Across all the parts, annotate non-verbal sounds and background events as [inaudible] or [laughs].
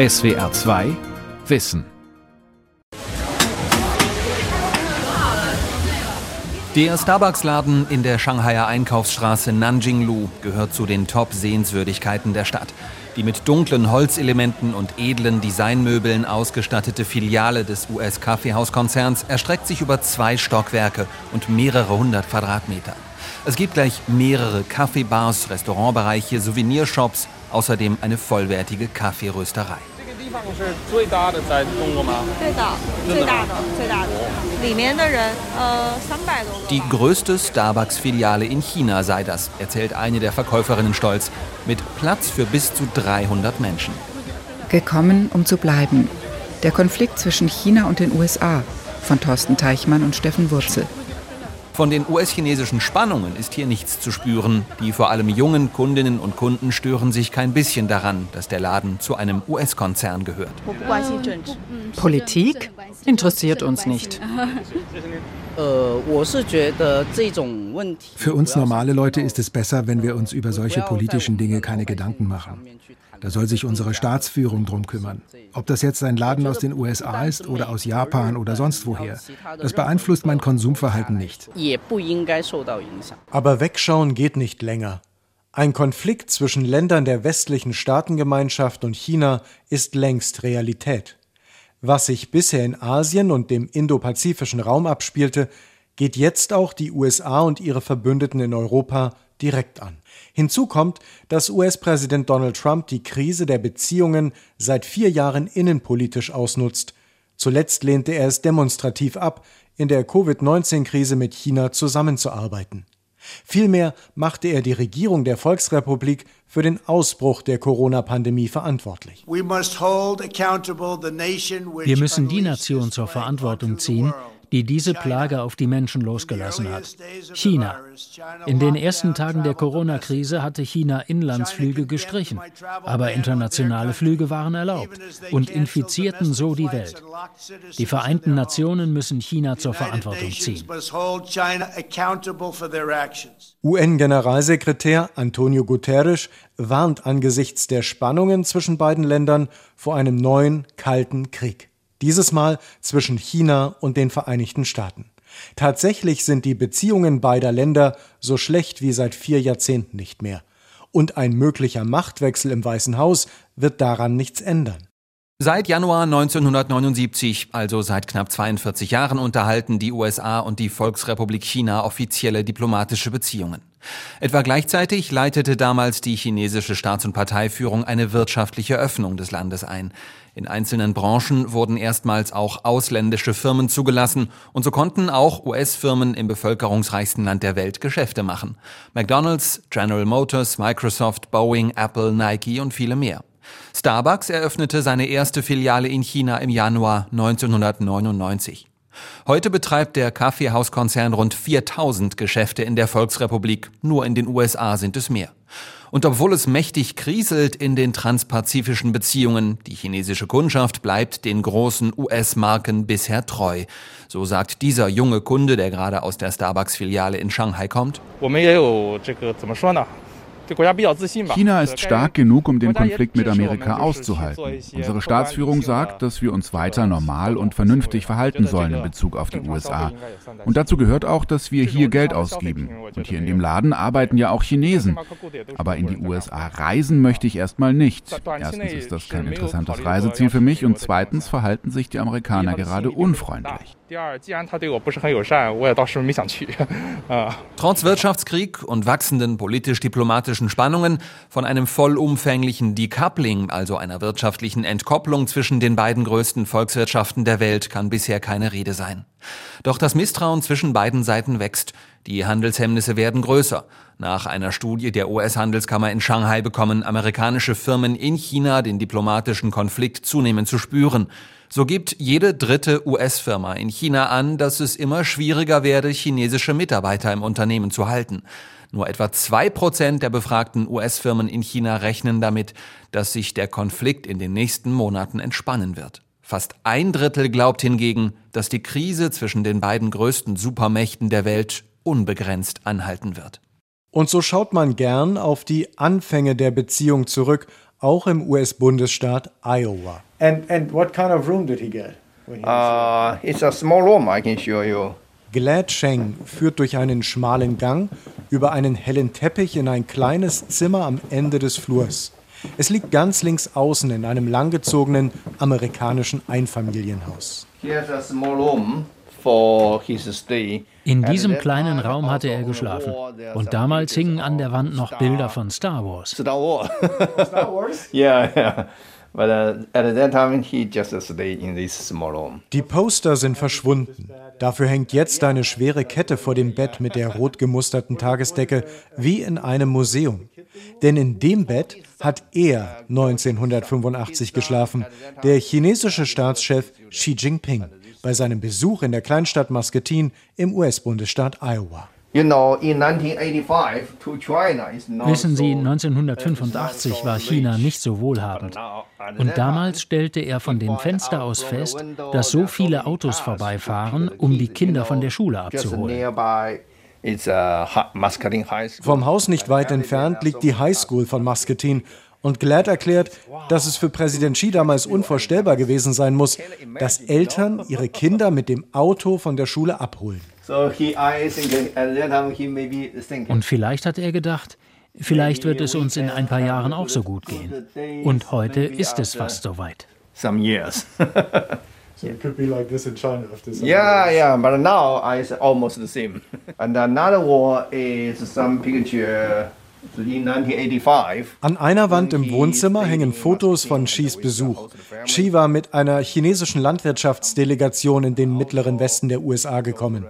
SWR 2 Wissen. Der Starbucks-Laden in der Shanghaier Einkaufsstraße Nanjinglu gehört zu den Top-Sehenswürdigkeiten der Stadt. Die mit dunklen Holzelementen und edlen Designmöbeln ausgestattete Filiale des US-Kaffeehauskonzerns erstreckt sich über zwei Stockwerke und mehrere hundert Quadratmeter. Es gibt gleich mehrere Kaffeebars, Restaurantbereiche, Souvenirshops, außerdem eine vollwertige Kaffeerösterei. Die größte Starbucks-Filiale in China sei das, erzählt eine der Verkäuferinnen stolz, mit Platz für bis zu 300 Menschen. Gekommen, um zu bleiben. Der Konflikt zwischen China und den USA von Thorsten Teichmann und Steffen Wurzel. Von den US-chinesischen Spannungen ist hier nichts zu spüren. Die vor allem jungen Kundinnen und Kunden stören sich kein bisschen daran, dass der Laden zu einem US-Konzern gehört. Politik interessiert uns nicht. Für uns normale Leute ist es besser, wenn wir uns über solche politischen Dinge keine Gedanken machen. Da soll sich unsere Staatsführung drum kümmern. Ob das jetzt ein Laden aus den USA ist oder aus Japan oder sonst woher, das beeinflusst mein Konsumverhalten nicht. Aber wegschauen geht nicht länger. Ein Konflikt zwischen Ländern der westlichen Staatengemeinschaft und China ist längst Realität. Was sich bisher in Asien und dem indopazifischen Raum abspielte, geht jetzt auch die USA und ihre Verbündeten in Europa direkt an. Hinzu kommt, dass US-Präsident Donald Trump die Krise der Beziehungen seit vier Jahren innenpolitisch ausnutzt. Zuletzt lehnte er es demonstrativ ab, in der Covid-19-Krise mit China zusammenzuarbeiten. Vielmehr machte er die Regierung der Volksrepublik für den Ausbruch der Corona-Pandemie verantwortlich. Wir müssen die Nation zur Verantwortung ziehen, die diese Plage auf die Menschen losgelassen hat. China. In den ersten Tagen der Corona-Krise hatte China Inlandsflüge gestrichen, aber internationale Flüge waren erlaubt und infizierten so die Welt. Die Vereinten Nationen müssen China zur Verantwortung ziehen. UN-Generalsekretär Antonio Guterres warnt angesichts der Spannungen zwischen beiden Ländern vor einem neuen kalten Krieg. Dieses Mal zwischen China und den Vereinigten Staaten. Tatsächlich sind die Beziehungen beider Länder so schlecht wie seit vier Jahrzehnten nicht mehr. Und ein möglicher Machtwechsel im Weißen Haus wird daran nichts ändern. Seit Januar 1979, also seit knapp 42 Jahren, unterhalten die USA und die Volksrepublik China offizielle diplomatische Beziehungen. Etwa gleichzeitig leitete damals die chinesische Staats- und Parteiführung eine wirtschaftliche Öffnung des Landes ein. In einzelnen Branchen wurden erstmals auch ausländische Firmen zugelassen und so konnten auch US-Firmen im bevölkerungsreichsten Land der Welt Geschäfte machen. McDonald's, General Motors, Microsoft, Boeing, Apple, Nike und viele mehr. Starbucks eröffnete seine erste Filiale in China im Januar 1999. Heute betreibt der Kaffeehauskonzern rund 4000 Geschäfte in der Volksrepublik. Nur in den USA sind es mehr. Und obwohl es mächtig kriselt in den transpazifischen Beziehungen, die chinesische Kundschaft bleibt den großen US-Marken bisher treu. So sagt dieser junge Kunde, der gerade aus der Starbucks-Filiale in Shanghai kommt. China ist stark genug, um den Konflikt mit Amerika auszuhalten. Unsere Staatsführung sagt, dass wir uns weiter normal und vernünftig verhalten sollen in Bezug auf die USA. Und dazu gehört auch, dass wir hier Geld ausgeben. Und hier in dem Laden arbeiten ja auch Chinesen. Aber in die USA reisen möchte ich erstmal nicht. Erstens ist das kein interessantes Reiseziel für mich und zweitens verhalten sich die Amerikaner gerade unfreundlich. Trotz Wirtschaftskrieg und wachsenden politisch-diplomatischen Spannungen von einem vollumfänglichen Decoupling, also einer wirtschaftlichen Entkopplung zwischen den beiden größten Volkswirtschaften der Welt, kann bisher keine Rede sein. Doch das Misstrauen zwischen beiden Seiten wächst. Die Handelshemmnisse werden größer. Nach einer Studie der US-Handelskammer in Shanghai bekommen amerikanische Firmen in China den diplomatischen Konflikt zunehmend zu spüren. So gibt jede dritte US-Firma in China an, dass es immer schwieriger werde, chinesische Mitarbeiter im Unternehmen zu halten. Nur etwa zwei Prozent der befragten US-Firmen in China rechnen damit, dass sich der Konflikt in den nächsten Monaten entspannen wird. Fast ein Drittel glaubt hingegen, dass die Krise zwischen den beiden größten Supermächten der Welt unbegrenzt anhalten wird. Und so schaut man gern auf die Anfänge der Beziehung zurück, auch im US-Bundesstaat Iowa. And, and what kind of room did he get? Uh, it's a small room, I can show you. Glad Sheng führt durch einen schmalen Gang über einen hellen Teppich in ein kleines Zimmer am Ende des Flurs. Es liegt ganz links außen in einem langgezogenen amerikanischen Einfamilienhaus. Here's a small room for his stay. In diesem kleinen Raum hatte er geschlafen. Und damals hingen an der Wand noch Bilder von Star Wars. Star Wars. [laughs] Star Wars? [laughs] yeah, yeah. But uh, at that time he just stayed in this small room. Die Poster sind verschwunden. Dafür hängt jetzt eine schwere Kette vor dem Bett mit der rot gemusterten [laughs] Tagesdecke wie in einem Museum. Denn in dem Bett hat er 1985 geschlafen, der chinesische Staatschef Xi Jinping, bei seinem Besuch in der Kleinstadt Muscatine im US-Bundesstaat Iowa. Wissen Sie, 1985 war China nicht so wohlhabend. Und damals stellte er von dem Fenster aus fest, dass so viele Autos vorbeifahren, um die Kinder von der Schule abzuholen. Vom Haus nicht weit entfernt liegt die High School von Muscatine. Und Glad erklärt, dass es für Präsident Xi damals unvorstellbar gewesen sein muss, dass Eltern ihre Kinder mit dem Auto von der Schule abholen. Und vielleicht hat er gedacht, vielleicht wird es uns in ein paar Jahren auch so gut gehen. Und heute ist es fast soweit. Some years. [laughs] So it could be like this in China after some Yeah, years. yeah, but now it's almost the same. And another one is some picture an einer Wand im Wohnzimmer hängen Fotos von Xis Besuch. Xi war mit einer chinesischen Landwirtschaftsdelegation in den mittleren Westen der USA gekommen.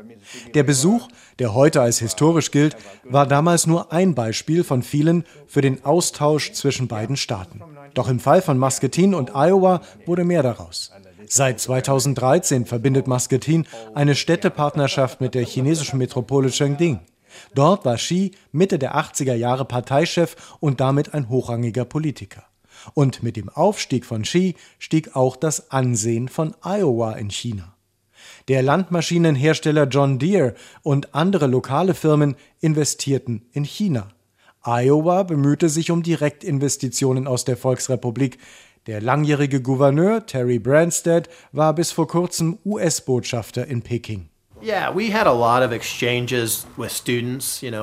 Der Besuch, der heute als historisch gilt, war damals nur ein Beispiel von vielen für den Austausch zwischen beiden Staaten. Doch im Fall von Muscatine und Iowa wurde mehr daraus. Seit 2013 verbindet Muscatine eine Städtepartnerschaft mit der chinesischen Metropole Chengding. Dort war Xi Mitte der 80er Jahre Parteichef und damit ein hochrangiger Politiker. Und mit dem Aufstieg von Xi stieg auch das Ansehen von Iowa in China. Der Landmaschinenhersteller John Deere und andere lokale Firmen investierten in China. Iowa bemühte sich um Direktinvestitionen aus der Volksrepublik. Der langjährige Gouverneur Terry Branstad war bis vor kurzem US-Botschafter in Peking.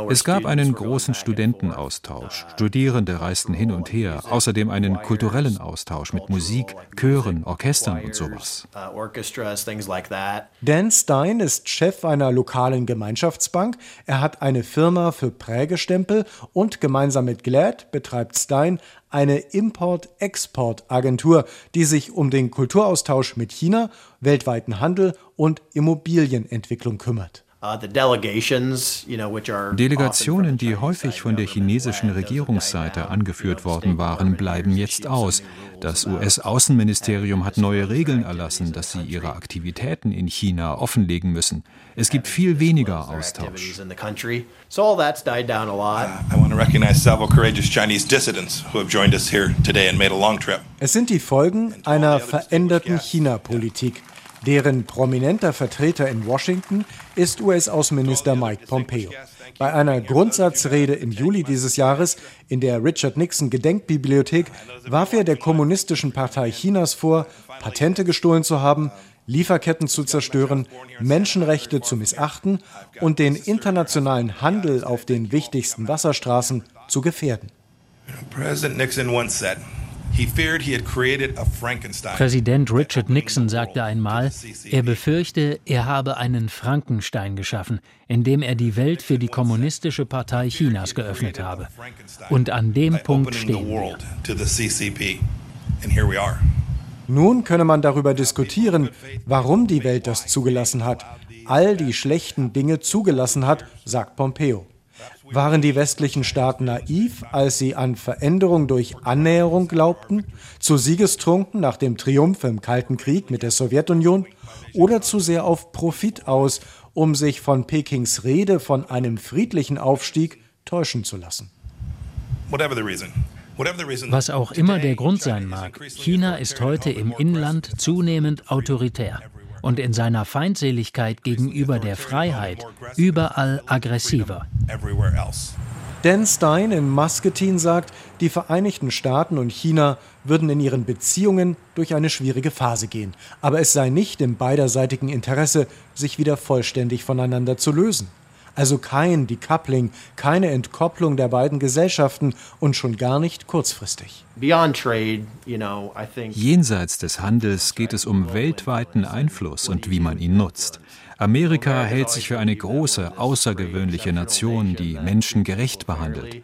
Es gab einen großen Studentenaustausch. Studierende reisten hin und her, außerdem einen kulturellen Austausch mit Musik, Chören, Orchestern und sowas. Uh, Dan Stein ist Chef einer lokalen Gemeinschaftsbank. Er hat eine Firma für Prägestempel und gemeinsam mit Glad betreibt Stein eine Import-Export-Agentur, die sich um den Kulturaustausch mit China, weltweiten Handel und Immobilienentwicklung kümmert. Uh, Delegationen, die häufig von der chinesischen Regierungsseite angeführt worden waren, bleiben jetzt aus. Das US-Außenministerium hat neue Regeln erlassen, dass sie ihre Aktivitäten in China offenlegen müssen. Es gibt viel weniger Austausch. Es sind die Folgen einer veränderten China-Politik. Deren prominenter Vertreter in Washington ist US-Außenminister Mike Pompeo. Bei einer Grundsatzrede im Juli dieses Jahres in der Richard Nixon Gedenkbibliothek warf er der Kommunistischen Partei Chinas vor, Patente gestohlen zu haben, Lieferketten zu zerstören, Menschenrechte zu missachten und den internationalen Handel auf den wichtigsten Wasserstraßen zu gefährden. President Nixon once said, Präsident Richard Nixon sagte einmal, er befürchte, er habe einen Frankenstein geschaffen, indem er die Welt für die Kommunistische Partei Chinas geöffnet habe. Und an dem Punkt stehen wir. Nun könne man darüber diskutieren, warum die Welt das zugelassen hat, all die schlechten Dinge zugelassen hat, sagt Pompeo. Waren die westlichen Staaten naiv, als sie an Veränderung durch Annäherung glaubten, zu Siegestrunken nach dem Triumph im Kalten Krieg mit der Sowjetunion oder zu sehr auf Profit aus, um sich von Pekings Rede von einem friedlichen Aufstieg täuschen zu lassen? Was auch immer der Grund sein mag, China ist heute im Inland zunehmend autoritär und in seiner Feindseligkeit gegenüber der Freiheit überall aggressiver. Dan Stein in Muscatine sagt, die Vereinigten Staaten und China würden in ihren Beziehungen durch eine schwierige Phase gehen. Aber es sei nicht im beiderseitigen Interesse, sich wieder vollständig voneinander zu lösen. Also kein Decoupling, keine Entkopplung der beiden Gesellschaften und schon gar nicht kurzfristig. Jenseits des Handels geht es um weltweiten Einfluss und wie man ihn nutzt. Amerika hält sich für eine große, außergewöhnliche Nation, die Menschen gerecht behandelt.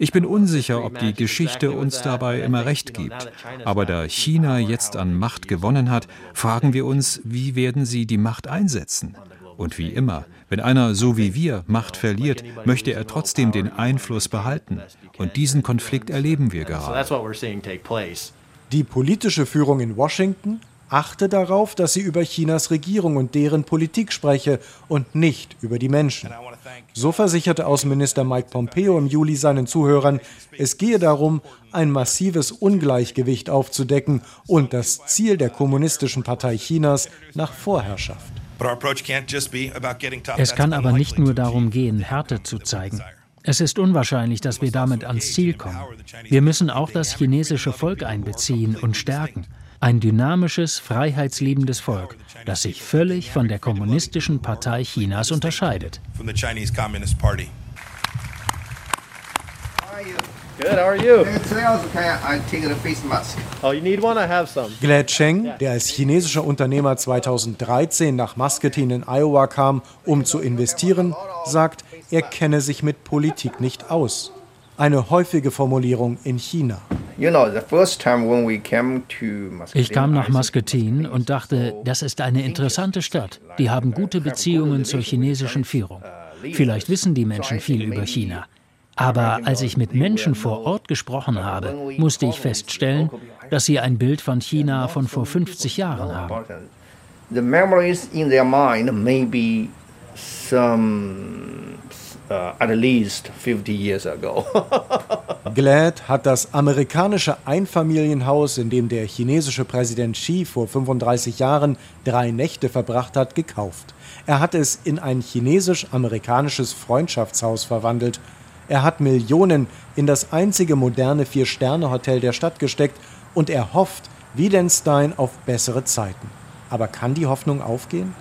Ich bin unsicher, ob die Geschichte uns dabei immer recht gibt. Aber da China jetzt an Macht gewonnen hat, fragen wir uns, wie werden sie die Macht einsetzen? Und wie immer, wenn einer so wie wir Macht verliert, möchte er trotzdem den Einfluss behalten. Und diesen Konflikt erleben wir gerade. Die politische Führung in Washington achte darauf, dass sie über Chinas Regierung und deren Politik spreche und nicht über die Menschen. So versicherte Außenminister Mike Pompeo im Juli seinen Zuhörern, es gehe darum, ein massives Ungleichgewicht aufzudecken und das Ziel der Kommunistischen Partei Chinas nach Vorherrschaft. Es kann aber nicht nur darum gehen, Härte zu zeigen. Es ist unwahrscheinlich, dass wir damit ans Ziel kommen. Wir müssen auch das chinesische Volk einbeziehen und stärken. Ein dynamisches, freiheitsliebendes Volk, das sich völlig von der Kommunistischen Partei Chinas unterscheidet. Good, how are you? Today I was okay. I take a face mask. Oh, you need one? I have some. Glad Cheng, der als chinesischer Unternehmer 2013 nach Muscatine in Iowa kam, um zu investieren, sagt, er kenne sich mit Politik nicht aus. Eine häufige Formulierung in China. Ich kam nach Muscatine und dachte, das ist eine interessante Stadt. Die haben gute Beziehungen zur chinesischen Führung. Vielleicht wissen die Menschen viel über China. Aber als ich mit Menschen vor Ort gesprochen habe, musste ich feststellen, dass sie ein Bild von China von vor 50 Jahren haben. The memories in their mind may be some uh, at least 50 years ago. [laughs] Glad hat das amerikanische Einfamilienhaus, in dem der chinesische Präsident Xi vor 35 Jahren drei Nächte verbracht hat, gekauft. Er hat es in ein chinesisch-amerikanisches Freundschaftshaus verwandelt er hat Millionen in das einzige moderne Vier-Sterne-Hotel der Stadt gesteckt und er hofft, wie den Stein, auf bessere Zeiten. Aber kann die Hoffnung aufgehen?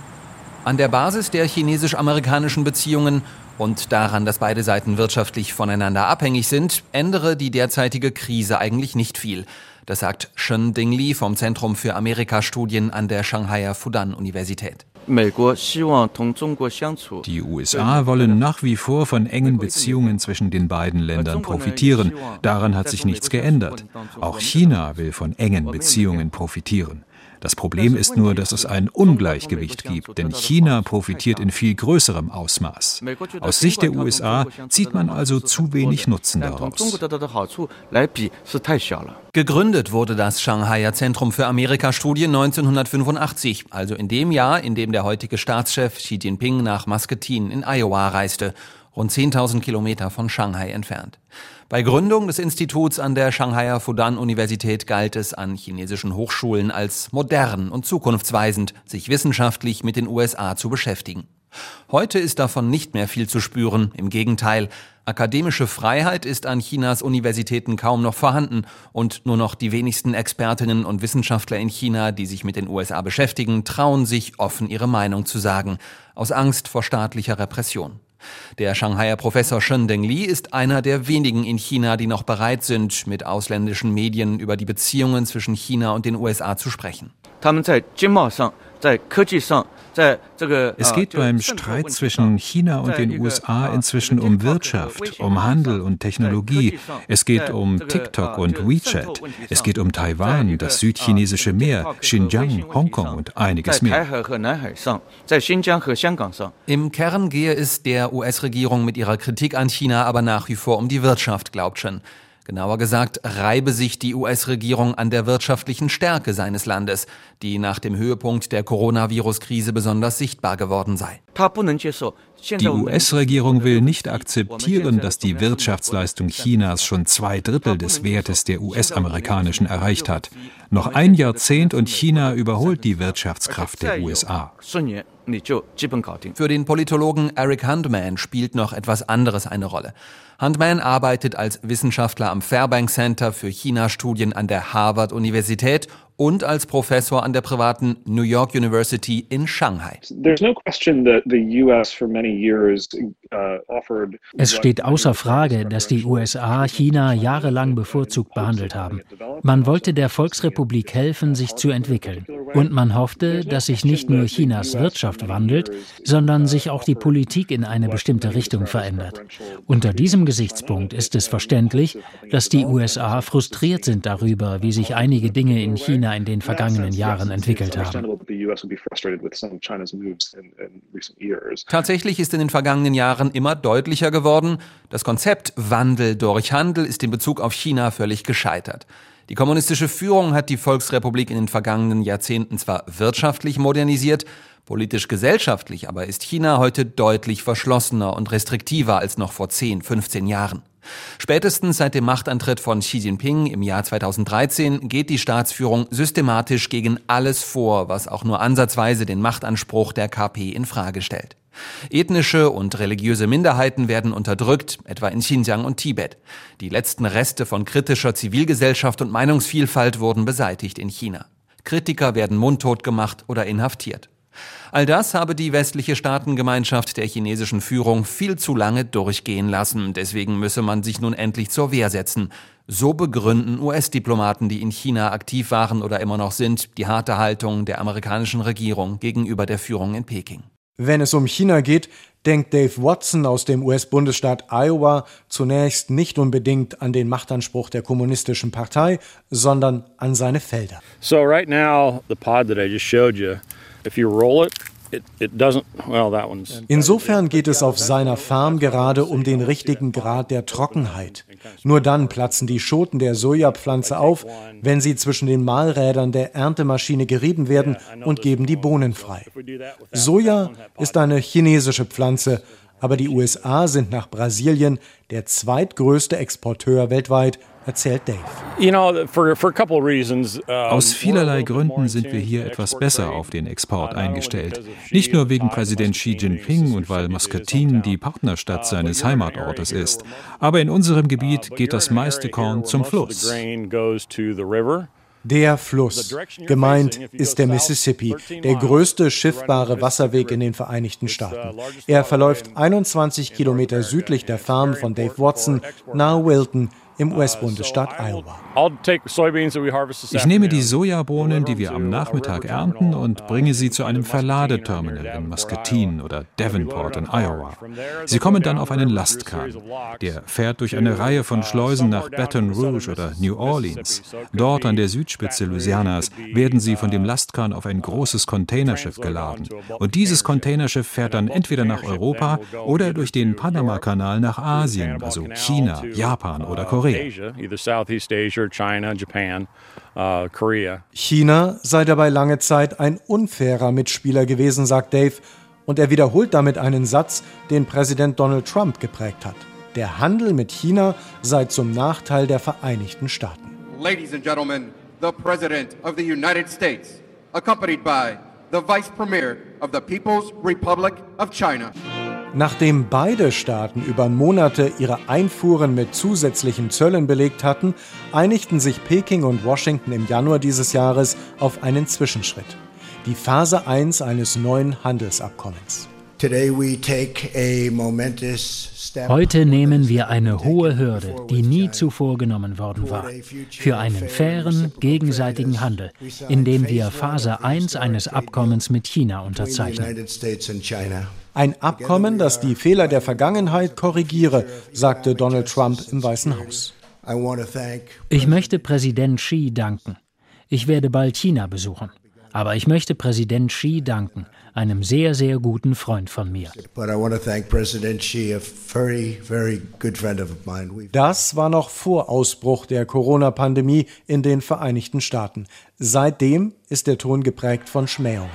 An der Basis der chinesisch-amerikanischen Beziehungen und daran, dass beide Seiten wirtschaftlich voneinander abhängig sind, ändere die derzeitige Krise eigentlich nicht viel. Das sagt Shen Dingli vom Zentrum für Amerikastudien an der Shanghaier Fudan-Universität. Die USA wollen nach wie vor von engen Beziehungen zwischen den beiden Ländern profitieren. Daran hat sich nichts geändert. Auch China will von engen Beziehungen profitieren. Das Problem ist nur, dass es ein Ungleichgewicht gibt, denn China profitiert in viel größerem Ausmaß. Aus Sicht der USA zieht man also zu wenig Nutzen daraus. Gegründet wurde das Shanghaier Zentrum für Amerikastudien 1985, also in dem Jahr, in dem der heutige Staatschef Xi Jinping nach Muscatine in Iowa reiste, rund 10.000 Kilometer von Shanghai entfernt. Bei Gründung des Instituts an der Shanghaier Fudan-Universität galt es an chinesischen Hochschulen als modern und zukunftsweisend, sich wissenschaftlich mit den USA zu beschäftigen. Heute ist davon nicht mehr viel zu spüren, im Gegenteil. Akademische Freiheit ist an Chinas Universitäten kaum noch vorhanden und nur noch die wenigsten Expertinnen und Wissenschaftler in China, die sich mit den USA beschäftigen, trauen sich offen ihre Meinung zu sagen, aus Angst vor staatlicher Repression. Der Shanghaier Professor Shen Dengli ist einer der wenigen in China, die noch bereit sind, mit ausländischen Medien über die Beziehungen zwischen China und den USA zu sprechen. Es geht beim Streit zwischen China und den USA inzwischen um Wirtschaft, um Handel und Technologie. Es geht um TikTok und WeChat. Es geht um Taiwan, das südchinesische Meer, Xinjiang, Hongkong und einiges mehr. Im Kern gehe es der US-Regierung mit ihrer Kritik an China aber nach wie vor um die Wirtschaft, glaubt Chen. Genauer gesagt reibe sich die US-Regierung an der wirtschaftlichen Stärke seines Landes, die nach dem Höhepunkt der Coronavirus-Krise besonders sichtbar geworden sei. Die US-Regierung will nicht akzeptieren, dass die Wirtschaftsleistung Chinas schon zwei Drittel des Wertes der US-amerikanischen erreicht hat. Noch ein Jahrzehnt und China überholt die Wirtschaftskraft der USA. Für den Politologen Eric Huntman spielt noch etwas anderes eine Rolle. Huntman arbeitet als Wissenschaftler am Fairbank Center für China-Studien an der Harvard-Universität und als Professor an der privaten New York University in Shanghai. Uh, es steht außer Frage, dass die USA China jahrelang bevorzugt behandelt haben. Man wollte der Volksrepublik helfen, sich zu entwickeln. Und man hoffte, dass sich nicht nur Chinas Wirtschaft wandelt, sondern sich auch die Politik in eine bestimmte Richtung verändert. Unter diesem Gesichtspunkt ist es verständlich, dass die USA frustriert sind darüber, wie sich einige Dinge in China in den vergangenen Jahren entwickelt haben. Tatsächlich ist in den vergangenen Jahren immer deutlicher geworden, das Konzept Wandel durch Handel ist in Bezug auf China völlig gescheitert. Die kommunistische Führung hat die Volksrepublik in den vergangenen Jahrzehnten zwar wirtschaftlich modernisiert, politisch gesellschaftlich aber ist China heute deutlich verschlossener und restriktiver als noch vor 10, 15 Jahren. Spätestens seit dem Machtantritt von Xi Jinping im Jahr 2013 geht die Staatsführung systematisch gegen alles vor, was auch nur ansatzweise den Machtanspruch der KP in Frage stellt. Ethnische und religiöse Minderheiten werden unterdrückt, etwa in Xinjiang und Tibet. Die letzten Reste von kritischer Zivilgesellschaft und Meinungsvielfalt wurden beseitigt in China. Kritiker werden mundtot gemacht oder inhaftiert. All das habe die westliche Staatengemeinschaft der chinesischen Führung viel zu lange durchgehen lassen. Deswegen müsse man sich nun endlich zur Wehr setzen. So begründen US-Diplomaten, die in China aktiv waren oder immer noch sind, die harte Haltung der amerikanischen Regierung gegenüber der Führung in Peking. Wenn es um China geht, denkt Dave Watson aus dem US-Bundesstaat Iowa zunächst nicht unbedingt an den Machtanspruch der kommunistischen Partei, sondern an seine Felder. So right now the pod that I just showed you, Insofern geht es auf seiner Farm gerade um den richtigen Grad der Trockenheit. Nur dann platzen die Schoten der Sojapflanze auf, wenn sie zwischen den Mahlrädern der Erntemaschine gerieben werden und geben die Bohnen frei. Soja ist eine chinesische Pflanze, aber die USA sind nach Brasilien der zweitgrößte Exporteur weltweit erzählt Dave. Aus vielerlei Gründen sind wir hier etwas besser auf den Export eingestellt. Nicht nur wegen Präsident Xi Jinping und weil Muscatine die Partnerstadt seines Heimatortes ist, aber in unserem Gebiet geht das meiste Korn zum Fluss. Der Fluss. Gemeint ist der Mississippi, der größte schiffbare Wasserweg in den Vereinigten Staaten. Er verläuft 21 Kilometer südlich der Farm von Dave Watson nahe Wilton im US-Bundesstaat Iowa. Ich nehme die Sojabohnen, die wir am Nachmittag ernten, und bringe sie zu einem Verladeterminal in Muscatine oder Davenport in Iowa. Sie kommen dann auf einen Lastkahn. Der fährt durch eine Reihe von Schleusen nach Baton Rouge oder New Orleans. Dort an der Südspitze Louisianas werden sie von dem Lastkahn auf ein großes Containerschiff geladen. Und dieses Containerschiff fährt dann entweder nach Europa oder durch den Panama-Kanal nach Asien, also China, Japan oder Korea. Korea. China sei dabei lange Zeit ein unfairer Mitspieler gewesen, sagt Dave, und er wiederholt damit einen Satz, den Präsident Donald Trump geprägt hat. Der Handel mit China sei zum Nachteil der Vereinigten Staaten. Ladies and Gentlemen, the President of the United States, accompanied by the Vice Premier of the People's Republic of China. Nachdem beide Staaten über Monate ihre Einfuhren mit zusätzlichen Zöllen belegt hatten, einigten sich Peking und Washington im Januar dieses Jahres auf einen Zwischenschritt. Die Phase 1 eines neuen Handelsabkommens. Heute nehmen wir eine hohe Hürde, die nie zuvor genommen worden war, für einen fairen, gegenseitigen Handel, indem wir Phase 1 eines Abkommens mit China unterzeichnen. Ein Abkommen, das die Fehler der Vergangenheit korrigiere, sagte Donald Trump im Weißen Haus. Ich möchte Präsident Xi danken. Ich werde bald China besuchen. Aber ich möchte Präsident Xi danken, einem sehr, sehr guten Freund von mir. Das war noch vor Ausbruch der Corona-Pandemie in den Vereinigten Staaten. Seitdem ist der Ton geprägt von Schmähungen.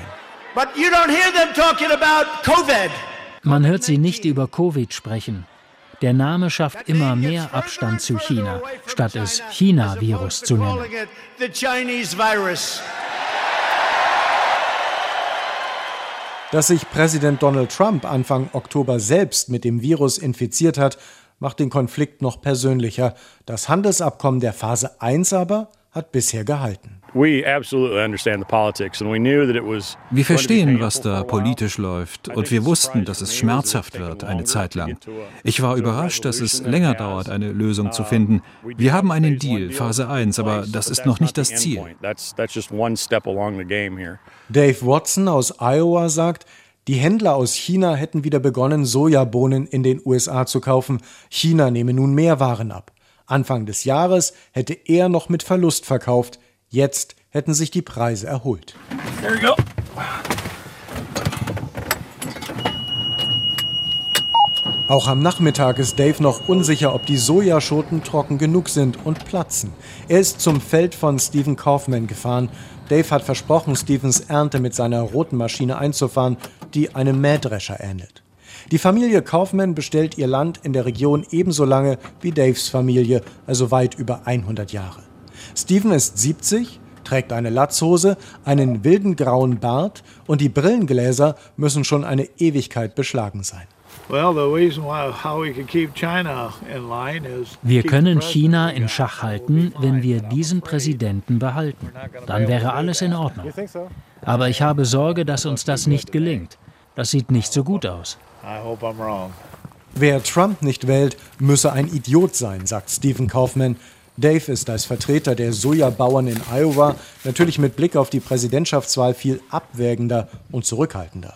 Man hört sie nicht über Covid sprechen. Der Name schafft immer mehr Abstand zu China, statt es China-Virus zu nennen. Dass sich Präsident Donald Trump Anfang Oktober selbst mit dem Virus infiziert hat, macht den Konflikt noch persönlicher. Das Handelsabkommen der Phase 1 aber hat bisher gehalten. Wir verstehen, was da politisch läuft, und wir wussten, dass es schmerzhaft wird eine Zeit lang. Ich war überrascht, dass es länger dauert, eine Lösung zu finden. Wir haben einen Deal, Phase 1, aber das ist noch nicht das Ziel. Dave Watson aus Iowa sagt, die Händler aus China hätten wieder begonnen, Sojabohnen in den USA zu kaufen. China nehme nun mehr Waren ab. Anfang des Jahres hätte er noch mit Verlust verkauft. Jetzt hätten sich die Preise erholt. Auch am Nachmittag ist Dave noch unsicher, ob die Sojaschoten trocken genug sind und platzen. Er ist zum Feld von Stephen Kaufman gefahren. Dave hat versprochen, Stephens Ernte mit seiner roten Maschine einzufahren, die einem Mähdrescher ähnelt. Die Familie Kaufman bestellt ihr Land in der Region ebenso lange wie Daves Familie, also weit über 100 Jahre. Steven ist 70, trägt eine Latzhose, einen wilden grauen Bart und die Brillengläser müssen schon eine Ewigkeit beschlagen sein. Wir können China in Schach halten, wenn wir diesen Präsidenten behalten. Dann wäre alles in Ordnung. Aber ich habe Sorge, dass uns das nicht gelingt. Das sieht nicht so gut aus. Wer Trump nicht wählt, müsse ein Idiot sein, sagt Stephen Kaufman. Dave ist als Vertreter der Sojabauern in Iowa natürlich mit Blick auf die Präsidentschaftswahl viel abwägender und zurückhaltender.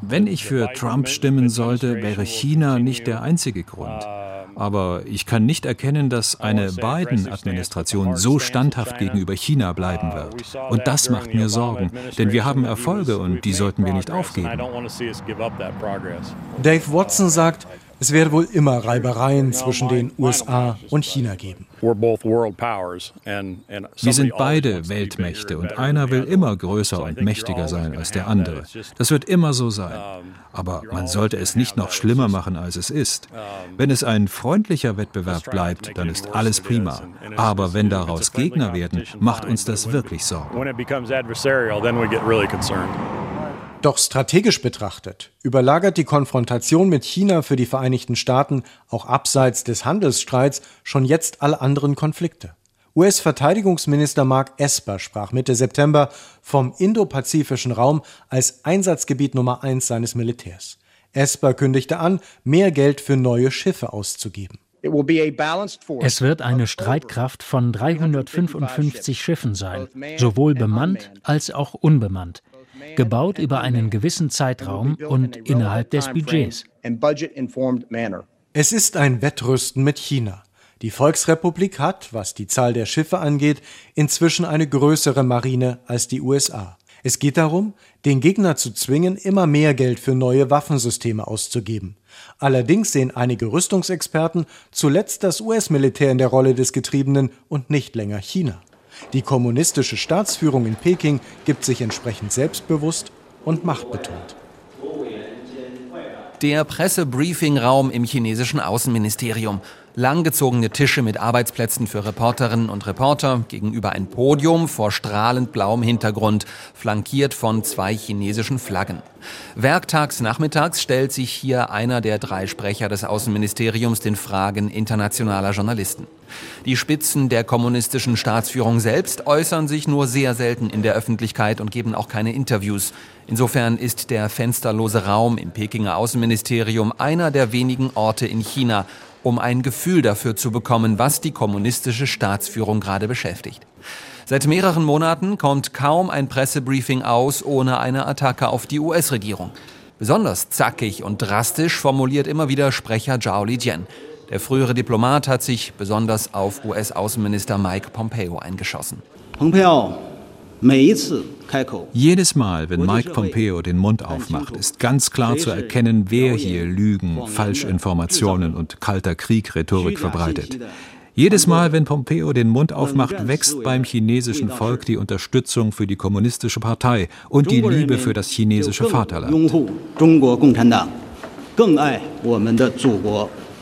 Wenn ich für Trump stimmen sollte, wäre China nicht der einzige Grund. Aber ich kann nicht erkennen, dass eine Biden-Administration so standhaft gegenüber China bleiben wird. Und das macht mir Sorgen, denn wir haben Erfolge und die sollten wir nicht aufgeben. Dave Watson sagt, es werde wohl immer Reibereien zwischen den USA und China geben. Wir sind beide Weltmächte und einer will immer größer und mächtiger sein als der andere. Das wird immer so sein. Aber man sollte es nicht noch schlimmer machen, als es ist. Wenn es ein freundlicher Wettbewerb bleibt, dann ist alles prima. Aber wenn daraus Gegner werden, macht uns das wirklich Sorgen. Doch strategisch betrachtet überlagert die Konfrontation mit China für die Vereinigten Staaten auch abseits des Handelsstreits schon jetzt alle anderen Konflikte. US-Verteidigungsminister Mark Esper sprach Mitte September vom indopazifischen Raum als Einsatzgebiet Nummer eins seines Militärs. Esper kündigte an, mehr Geld für neue Schiffe auszugeben. Es wird eine Streitkraft von 355 Schiffen sein, sowohl bemannt als auch unbemannt gebaut über einen gewissen Zeitraum und innerhalb des Budgets. Es ist ein Wettrüsten mit China. Die Volksrepublik hat, was die Zahl der Schiffe angeht, inzwischen eine größere Marine als die USA. Es geht darum, den Gegner zu zwingen, immer mehr Geld für neue Waffensysteme auszugeben. Allerdings sehen einige Rüstungsexperten zuletzt das US-Militär in der Rolle des Getriebenen und nicht länger China. Die kommunistische Staatsführung in Peking gibt sich entsprechend selbstbewusst und machtbetont. Der Pressebriefingraum im chinesischen Außenministerium. Langgezogene Tische mit Arbeitsplätzen für Reporterinnen und Reporter, gegenüber ein Podium vor strahlend blauem Hintergrund, flankiert von zwei chinesischen Flaggen. Werktags nachmittags stellt sich hier einer der drei Sprecher des Außenministeriums den Fragen internationaler Journalisten. Die Spitzen der kommunistischen Staatsführung selbst äußern sich nur sehr selten in der Öffentlichkeit und geben auch keine Interviews. Insofern ist der fensterlose Raum im Pekinger Außenministerium einer der wenigen Orte in China, um ein Gefühl dafür zu bekommen, was die kommunistische Staatsführung gerade beschäftigt. Seit mehreren Monaten kommt kaum ein Pressebriefing aus ohne eine Attacke auf die US-Regierung. Besonders zackig und drastisch formuliert immer wieder Sprecher Zhao Lijian. Der frühere Diplomat hat sich besonders auf US-Außenminister Mike Pompeo eingeschossen. Pompeo jedes Mal, wenn Mike Pompeo den Mund aufmacht, ist ganz klar zu erkennen, wer hier Lügen, Falschinformationen und kalter Krieg-Rhetorik verbreitet. Jedes Mal, wenn Pompeo den Mund aufmacht, wächst beim chinesischen Volk die Unterstützung für die kommunistische Partei und die Liebe für das chinesische Vaterland.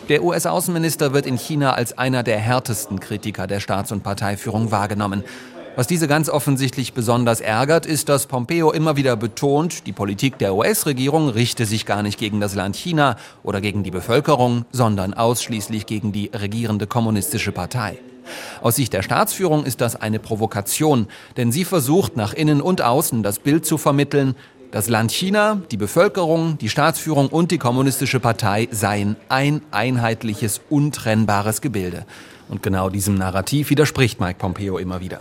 Der US-Außenminister wird in China als einer der härtesten Kritiker der Staats- und Parteiführung wahrgenommen. Was diese ganz offensichtlich besonders ärgert, ist, dass Pompeo immer wieder betont, die Politik der US-Regierung richte sich gar nicht gegen das Land China oder gegen die Bevölkerung, sondern ausschließlich gegen die regierende kommunistische Partei. Aus Sicht der Staatsführung ist das eine Provokation, denn sie versucht nach innen und außen das Bild zu vermitteln, das Land China, die Bevölkerung, die Staatsführung und die kommunistische Partei seien ein einheitliches, untrennbares Gebilde. Und genau diesem Narrativ widerspricht Mike Pompeo immer wieder.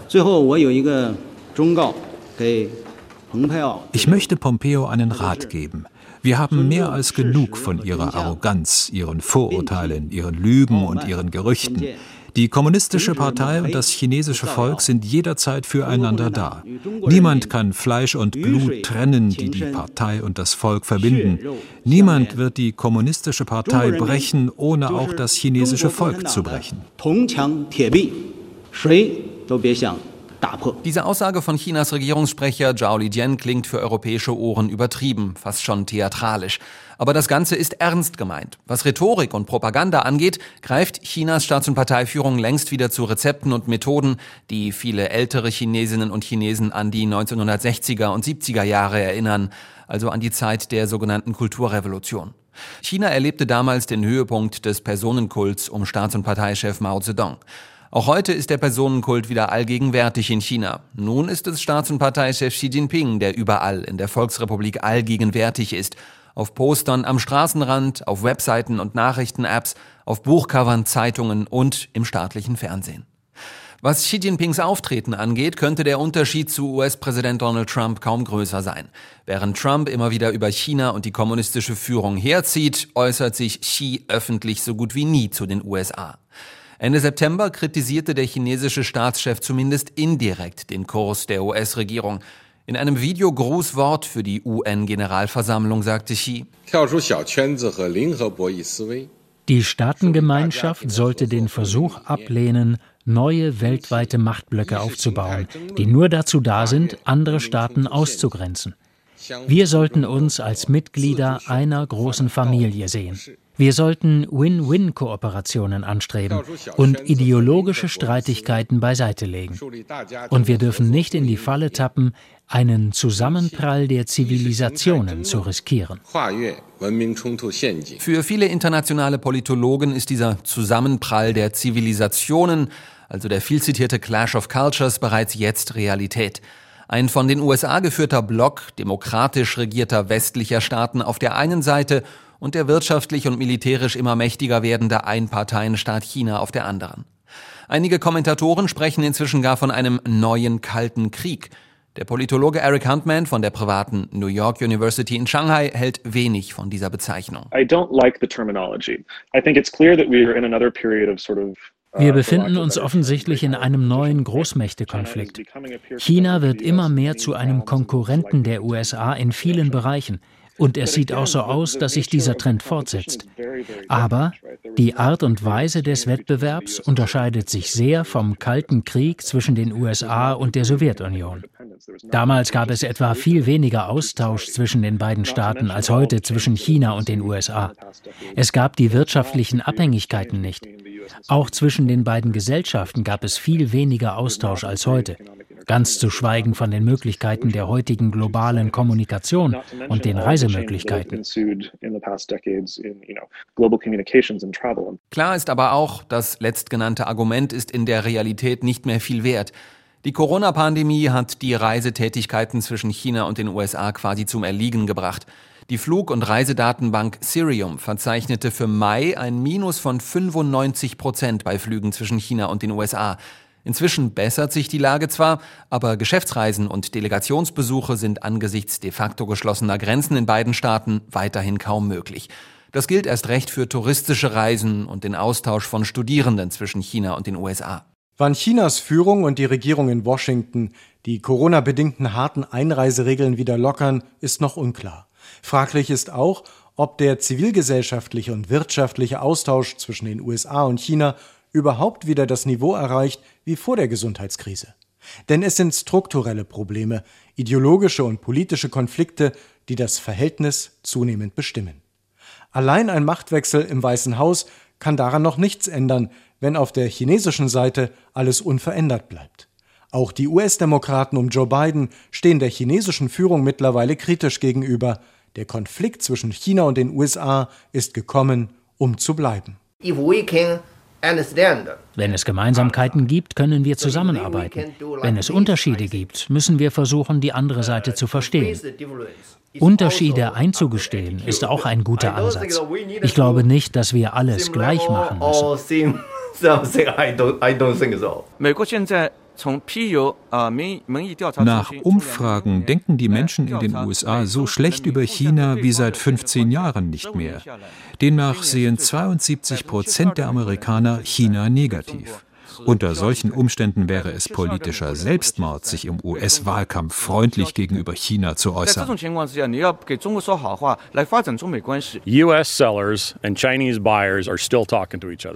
Ich möchte Pompeo einen Rat geben. Wir haben mehr als genug von ihrer Arroganz, ihren Vorurteilen, ihren Lügen und ihren Gerüchten. Die kommunistische Partei und das chinesische Volk sind jederzeit füreinander da. Niemand kann Fleisch und Blut trennen, die die Partei und das Volk verbinden. Niemand wird die kommunistische Partei brechen, ohne auch das chinesische Volk zu brechen. Diese Aussage von Chinas Regierungssprecher Zhao Lijian klingt für europäische Ohren übertrieben, fast schon theatralisch. Aber das Ganze ist ernst gemeint. Was Rhetorik und Propaganda angeht, greift Chinas Staats- und Parteiführung längst wieder zu Rezepten und Methoden, die viele ältere Chinesinnen und Chinesen an die 1960er und 70er Jahre erinnern, also an die Zeit der sogenannten Kulturrevolution. China erlebte damals den Höhepunkt des Personenkults um Staats- und Parteichef Mao Zedong. Auch heute ist der Personenkult wieder allgegenwärtig in China. Nun ist es Staats- und Parteichef Xi Jinping, der überall in der Volksrepublik allgegenwärtig ist. Auf Postern am Straßenrand, auf Webseiten und Nachrichten-Apps, auf Buchcovern, Zeitungen und im staatlichen Fernsehen. Was Xi Jinpings Auftreten angeht, könnte der Unterschied zu US-Präsident Donald Trump kaum größer sein. Während Trump immer wieder über China und die kommunistische Führung herzieht, äußert sich Xi öffentlich so gut wie nie zu den USA. Ende September kritisierte der chinesische Staatschef zumindest indirekt den Kurs der US-Regierung. In einem Videogrußwort für die UN-Generalversammlung sagte Xi, die Staatengemeinschaft sollte den Versuch ablehnen, neue weltweite Machtblöcke aufzubauen, die nur dazu da sind, andere Staaten auszugrenzen. Wir sollten uns als Mitglieder einer großen Familie sehen. Wir sollten Win-Win-Kooperationen anstreben und ideologische Streitigkeiten beiseite legen. Und wir dürfen nicht in die Falle tappen, einen Zusammenprall der Zivilisationen zu riskieren. Für viele internationale Politologen ist dieser Zusammenprall der Zivilisationen, also der viel zitierte Clash of Cultures, bereits jetzt Realität. Ein von den USA geführter Block demokratisch regierter westlicher Staaten auf der einen Seite und der wirtschaftlich und militärisch immer mächtiger werdende Einparteienstaat China auf der anderen. Einige Kommentatoren sprechen inzwischen gar von einem neuen Kalten Krieg. Der Politologe Eric Huntman von der privaten New York University in Shanghai hält wenig von dieser Bezeichnung. I don't like the terminology. I think it's clear that we are in another period of sort of wir befinden uns offensichtlich in einem neuen Großmächtekonflikt. China wird immer mehr zu einem Konkurrenten der USA in vielen Bereichen. Und es sieht auch so aus, dass sich dieser Trend fortsetzt. Aber die Art und Weise des Wettbewerbs unterscheidet sich sehr vom Kalten Krieg zwischen den USA und der Sowjetunion. Damals gab es etwa viel weniger Austausch zwischen den beiden Staaten als heute zwischen China und den USA. Es gab die wirtschaftlichen Abhängigkeiten nicht. Auch zwischen den beiden Gesellschaften gab es viel weniger Austausch als heute ganz zu schweigen von den Möglichkeiten der heutigen globalen Kommunikation und den Reisemöglichkeiten. Klar ist aber auch, das letztgenannte Argument ist in der Realität nicht mehr viel wert. Die Corona-Pandemie hat die Reisetätigkeiten zwischen China und den USA quasi zum Erliegen gebracht. Die Flug- und Reisedatenbank Sirium verzeichnete für Mai ein Minus von 95 Prozent bei Flügen zwischen China und den USA. Inzwischen bessert sich die Lage zwar, aber Geschäftsreisen und Delegationsbesuche sind angesichts de facto geschlossener Grenzen in beiden Staaten weiterhin kaum möglich. Das gilt erst recht für touristische Reisen und den Austausch von Studierenden zwischen China und den USA. Wann Chinas Führung und die Regierung in Washington die Corona-bedingten harten Einreiseregeln wieder lockern, ist noch unklar. Fraglich ist auch, ob der zivilgesellschaftliche und wirtschaftliche Austausch zwischen den USA und China überhaupt wieder das Niveau erreicht wie vor der Gesundheitskrise. Denn es sind strukturelle Probleme, ideologische und politische Konflikte, die das Verhältnis zunehmend bestimmen. Allein ein Machtwechsel im Weißen Haus kann daran noch nichts ändern, wenn auf der chinesischen Seite alles unverändert bleibt. Auch die US-Demokraten um Joe Biden stehen der chinesischen Führung mittlerweile kritisch gegenüber. Der Konflikt zwischen China und den USA ist gekommen, um zu bleiben. Wenn es Gemeinsamkeiten gibt, können wir zusammenarbeiten. Wenn es Unterschiede gibt, müssen wir versuchen, die andere Seite zu verstehen. Unterschiede einzugestehen ist auch ein guter Ansatz. Ich glaube nicht, dass wir alles gleich machen müssen. Nach Umfragen denken die Menschen in den USA so schlecht über China wie seit 15 Jahren nicht mehr. Demnach sehen 72 Prozent der Amerikaner China negativ. Unter solchen Umständen wäre es politischer Selbstmord, sich im US-Wahlkampf freundlich gegenüber China zu äußern.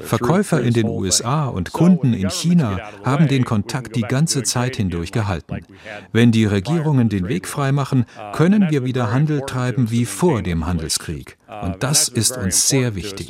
Verkäufer in den USA und Kunden in China haben den Kontakt die ganze Zeit hindurch gehalten. Wenn die Regierungen den Weg freimachen, können wir wieder Handel treiben wie vor dem Handelskrieg. Und das ist uns sehr wichtig.